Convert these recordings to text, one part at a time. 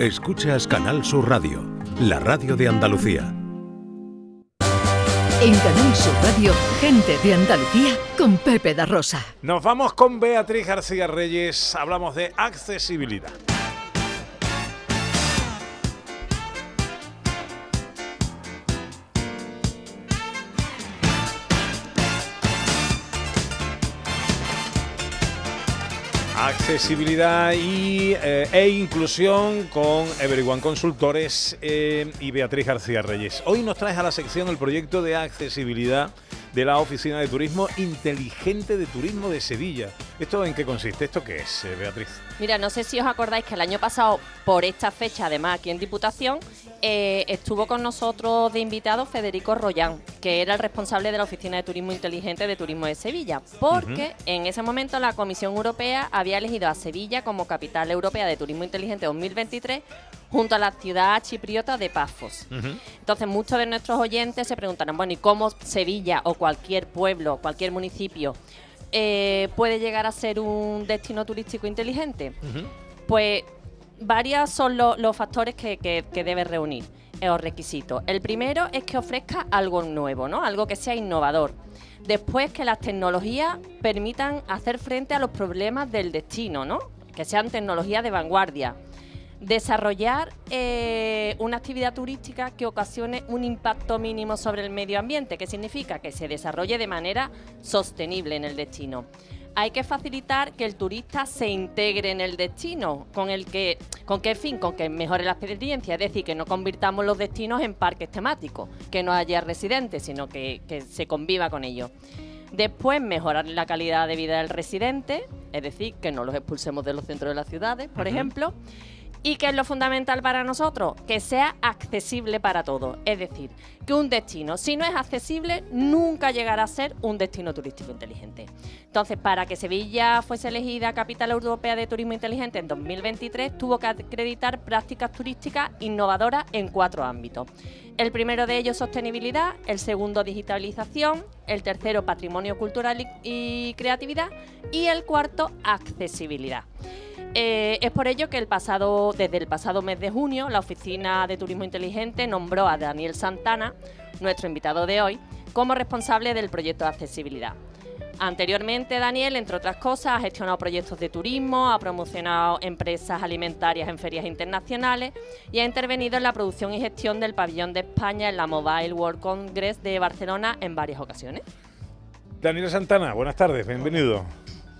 Escuchas Canal Sur Radio, la radio de Andalucía. En Canal Sur Radio, gente de Andalucía con Pepe da Rosa. Nos vamos con Beatriz García Reyes. Hablamos de accesibilidad. Accesibilidad y, eh, e inclusión con Everyone Consultores eh, y Beatriz García Reyes. Hoy nos traes a la sección el proyecto de accesibilidad de la Oficina de Turismo Inteligente de Turismo de Sevilla. ¿Esto en qué consiste? ¿Esto qué es, eh, Beatriz? Mira, no sé si os acordáis que el año pasado, por esta fecha, además aquí en Diputación, eh, estuvo con nosotros de invitado Federico Royán, que era el responsable de la Oficina de Turismo Inteligente de Turismo de Sevilla, porque en ese momento la Comisión Europea había elegido a Sevilla como capital europea de Turismo Inteligente 2023 junto a la ciudad chipriota de Pafos. Entonces muchos de nuestros oyentes se preguntarán, bueno, ¿y cómo Sevilla o cualquier pueblo, cualquier municipio eh, puede llegar a ser un destino turístico inteligente? Pues varios son los factores que, que, debe reunir los requisitos. El primero es que ofrezca algo nuevo, ¿no? Algo que sea innovador. Después que las tecnologías permitan hacer frente a los problemas del destino, ¿no? Que sean tecnologías de vanguardia desarrollar eh, una actividad turística que ocasione un impacto mínimo sobre el medio ambiente, que significa que se desarrolle de manera sostenible en el destino. Hay que facilitar que el turista se integre en el destino, con el que, con qué fin, con que mejore la experiencia, es decir, que no convirtamos los destinos en parques temáticos, que no haya residentes, sino que, se conviva con ellos. Después, mejorar la calidad de vida del residente, es decir, que no los expulsemos de los centros de las ciudades, por ejemplo. ¿Y qué es lo fundamental para nosotros? Que sea accesible para todos. Es decir, que un destino, si no es accesible, nunca llegará a ser un destino turístico inteligente. Entonces, para que Sevilla fuese elegida capital europea de turismo inteligente en 2023, tuvo que acreditar prácticas turísticas innovadoras en cuatro ámbitos. El primero de ellos, sostenibilidad, el segundo, digitalización, el tercero, patrimonio cultural y creatividad y el cuarto, accesibilidad. Eh, es por ello que el pasado, desde el pasado mes de junio, la Oficina de Turismo Inteligente nombró a Daniel Santana, nuestro invitado de hoy, como responsable del proyecto de accesibilidad. Anteriormente, Daniel, entre otras cosas, ha gestionado proyectos de turismo, ha promocionado empresas alimentarias en ferias internacionales y ha intervenido en la producción y gestión del pabellón de España en la Mobile World Congress de Barcelona en varias ocasiones. Daniel Santana, buenas tardes, bienvenido.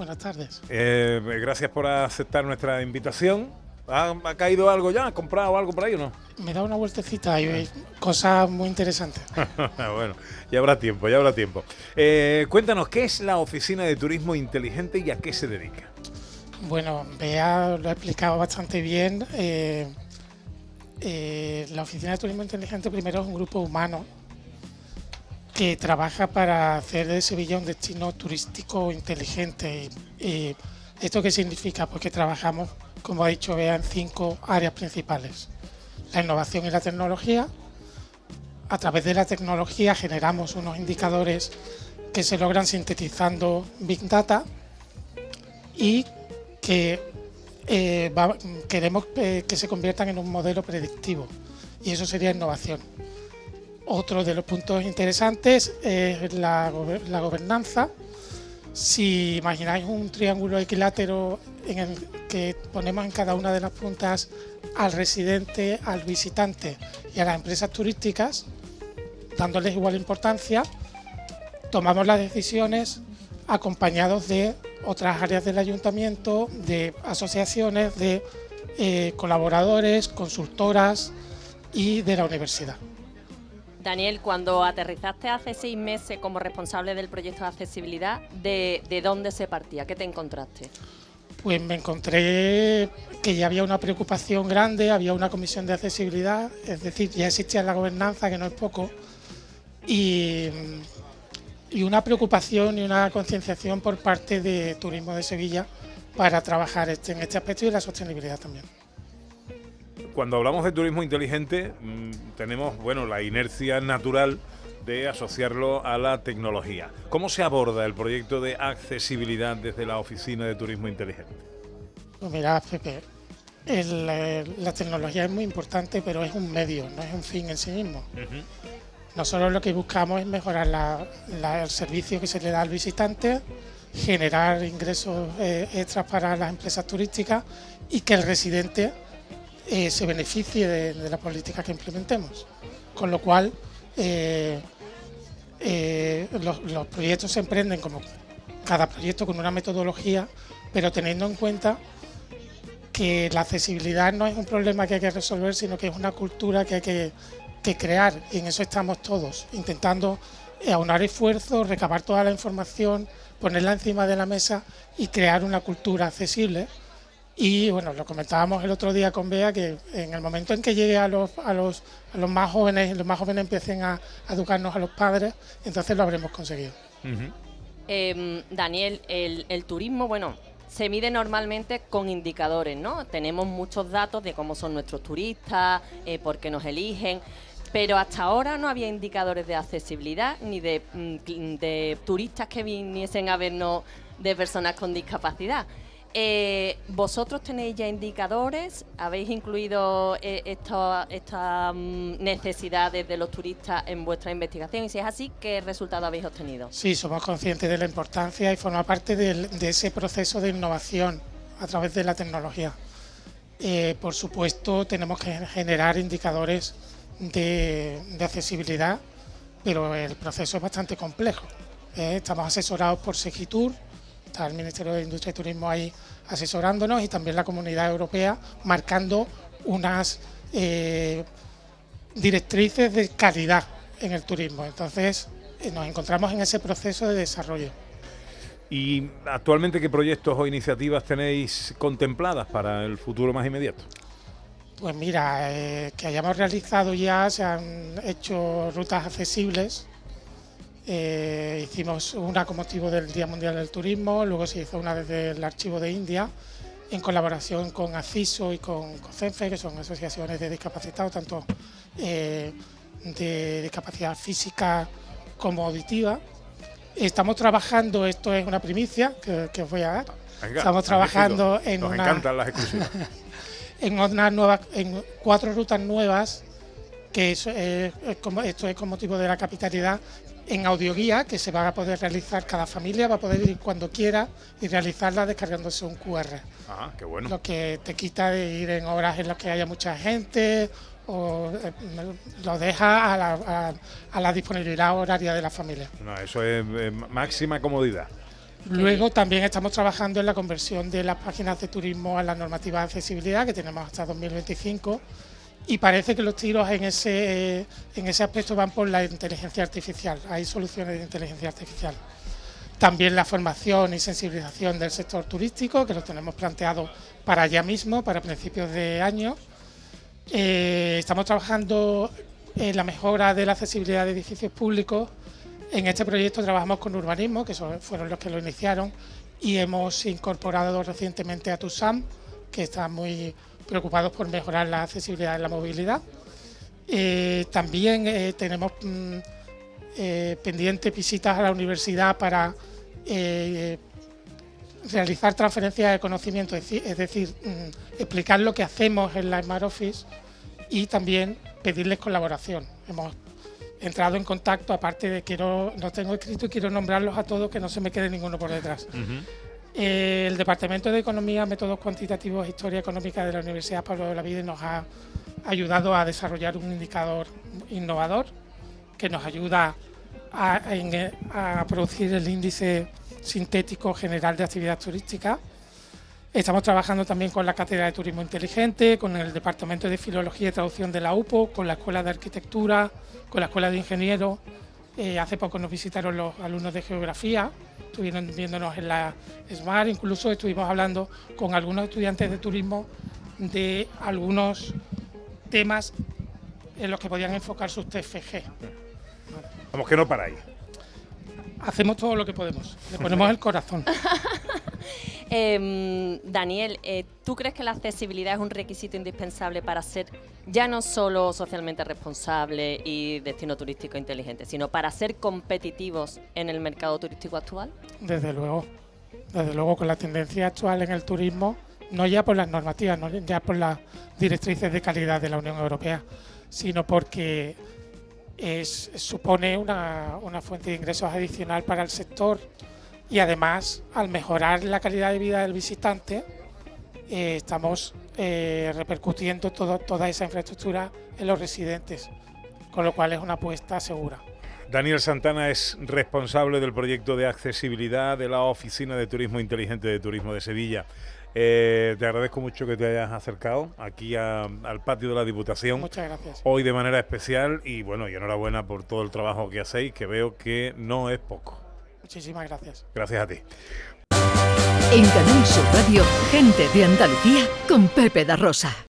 Buenas tardes. Eh, gracias por aceptar nuestra invitación. ¿Ha, caído algo ya? ¿Ha comprado algo por ahí o no? Me da una vueltecita y cosas muy interesantes. bueno, ya habrá tiempo, ya habrá tiempo. Eh, cuéntanos, ¿qué es la Oficina de Turismo Inteligente y a qué se dedica? Bueno, Bea lo ha explicado bastante bien. Eh, la Oficina de Turismo Inteligente primero es un grupo humano que trabaja para hacer de Sevilla un destino turístico inteligente. ¿Y esto qué significa? Pues que trabajamos, como ha dicho Bea, en cinco áreas principales. La innovación y la tecnología. A través de la tecnología generamos unos indicadores que se logran sintetizando Big Data y que eh, queremos eh, que se conviertan en un modelo predictivo. Y eso sería innovación. Otro de los puntos interesantes es la, gobernanza. Si imagináis un triángulo equilátero en el que ponemos en cada una de las puntas al residente, al visitante y a las empresas turísticas, dándoles igual importancia, tomamos las decisiones acompañados de otras áreas del ayuntamiento, de asociaciones, de eh, colaboradores, consultoras y de la universidad. Daniel, cuando aterrizaste hace seis meses como responsable del proyecto de accesibilidad, ¿de, dónde se partía? ¿Qué te encontraste? Pues me encontré que ya había una preocupación grande, había una comisión de accesibilidad, es decir, ya existía la gobernanza, que no es poco, y, y una preocupación y una concienciación por parte de Turismo de Sevilla para trabajar este, en este aspecto y la sostenibilidad también cuando hablamos de turismo inteligente, mm, tenemos bueno la inercia natural de asociarlo a la tecnología. ¿Cómo se aborda el proyecto de accesibilidad desde la Oficina de Turismo Inteligente? Pues mira, Pepe, el, eh, la tecnología es muy importante, pero es un medio, no es un fin en sí mismo. Nosotros lo que buscamos es mejorar la- la- el servicio que se le da al visitante, generar ingresos eh, extras para las empresas turísticas y que el residente se beneficie de, la política que implementemos. Con lo cual, eh, eh, los, proyectos se emprenden como cada proyecto con una metodología, pero teniendo en cuenta que la accesibilidad no es un problema que hay que resolver, sino que es una cultura que hay que, que crear y en eso estamos todos, intentando aunar esfuerzos, recabar toda la información, ponerla encima de la mesa y crear una cultura accesible. Y bueno, lo comentábamos el otro día con Bea, que en el momento en que llegue a los, a los, a los más jóvenes, los más jóvenes empiecen a, a educarnos a los padres, entonces lo habremos conseguido. Eh, Daniel, el, el turismo, bueno, se mide normalmente con indicadores, ¿no? Tenemos muchos datos de cómo son nuestros turistas, eh, por qué nos eligen, pero hasta ahora no había indicadores de accesibilidad ni de, mm, de turistas que viniesen a vernos de personas con discapacidad. Eh, ¿Vosotros tenéis ya indicadores? ¿Habéis incluido eh, estas mm, necesidades de los turistas en vuestra investigación? Y si es así, ¿qué resultado habéis obtenido? Sí, somos conscientes de la importancia y forma parte de ese proceso de innovación a través de la tecnología. Eh, por supuesto, tenemos que generar indicadores de, de accesibilidad, pero el proceso es bastante complejo. Estamos asesorados por Segitur, está el Ministerio de Industria y Turismo ahí asesorándonos y también la Comunidad Europea marcando unas eh, directrices de calidad en el turismo. Entonces, eh, nos encontramos en ese proceso de desarrollo. ¿Y actualmente qué proyectos o iniciativas tenéis contempladas para el futuro más inmediato? Pues mira, eh, que hayamos realizado ya, se han hecho rutas accesibles. Eh, hicimos una con motivo del Día Mundial del Turismo, luego se hizo una desde el Archivo de India, en colaboración con ACISO y con COCENFE, que son asociaciones de discapacitados, tanto eh, de discapacidad física como auditiva. Estamos trabajando, esto es una primicia que, que os voy a dar. Venga, Estamos trabajando en Nos una, encantan las exclusivas. en cuatro rutas nuevas, que es, esto es con motivo de la capitalidad, en audioguía, que se va a poder realizar, cada familia va a poder ir cuando quiera y realizarla descargándose un QR. Ah, qué bueno. Lo que te quita de ir en horas en las que haya mucha gente o eh, lo deja a la, a- a la disponibilidad horaria de la familia. No, eso es eh, máxima comodidad. Luego también estamos trabajando en la conversión de las páginas de turismo a la normativa de accesibilidad que tenemos hasta 2025 y parece que los tiros en ese, en ese aspecto van por la inteligencia artificial. Hay soluciones de inteligencia artificial. También la formación y sensibilización del sector turístico, que lo tenemos planteado para ya mismo, para principios de año. Eh, estamos trabajando en la mejora de la accesibilidad de edificios públicos. En este proyecto trabajamos con urbanismo, que fueron los que lo iniciaron, y hemos incorporado recientemente a TUSAM, que están muy preocupados por mejorar la accesibilidad en la movilidad. Eh, también eh, tenemos mm, eh, pendientes visitas a la universidad para realizar transferencias de conocimiento, es decir, mm, explicar lo que hacemos en la Smart y también pedirles colaboración. Hemos entrado en contacto, aparte de que no, no tengo escrito y quiero nombrarlos a todos, que no se me quede ninguno por detrás. El Departamento de Economía, Métodos Cuantitativos e Historia Económica de la Universidad Pablo de la Vida nos ha ayudado a desarrollar un indicador innovador que nos ayuda a, en- a producir el índice sintético general de actividad turística. Estamos trabajando también con la Cátedra de Turismo Inteligente, con el Departamento de Filología y Traducción de la UPO, con la Escuela de Arquitectura, con la Escuela de Ingenieros. Eh, hace poco nos visitaron los alumnos de Geografía, estuvieron viéndonos en la SMART, incluso estuvimos hablando con algunos estudiantes de turismo de algunos temas en los que podían enfocar sus TFG. Vamos, que no paráis. Hacemos todo lo que podemos, le ponemos el corazón. Em, Daniel, eh, ¿tú crees que la accesibilidad es un requisito indispensable para ser ya no solo socialmente responsable y destino turístico inteligente, sino para ser competitivos en el mercado turístico actual? Desde luego, desde luego con la tendencia actual en el turismo no ya por las normativas, no ya por las directrices de calidad de la Unión Europea, sino porque es, supone una, una fuente de ingresos adicional para el sector y además al mejorar la calidad de vida del visitante eh, estamos eh, repercutiendo todo, toda esa infraestructura en los residentes, con lo cual es una apuesta segura. Daniel Santana es responsable del proyecto de accesibilidad de la Oficina de Turismo Inteligente de Turismo de Sevilla. Eh, te agradezco mucho que te hayas acercado aquí al patio de la Diputación. Muchas gracias. Hoy de manera especial y bueno, y enhorabuena por todo el trabajo que hacéis, que veo que no es poco. Muchísimas gracias. Gracias a ti. En Canal Sur Radio, gente de Andalucía con Pepe da Rosa.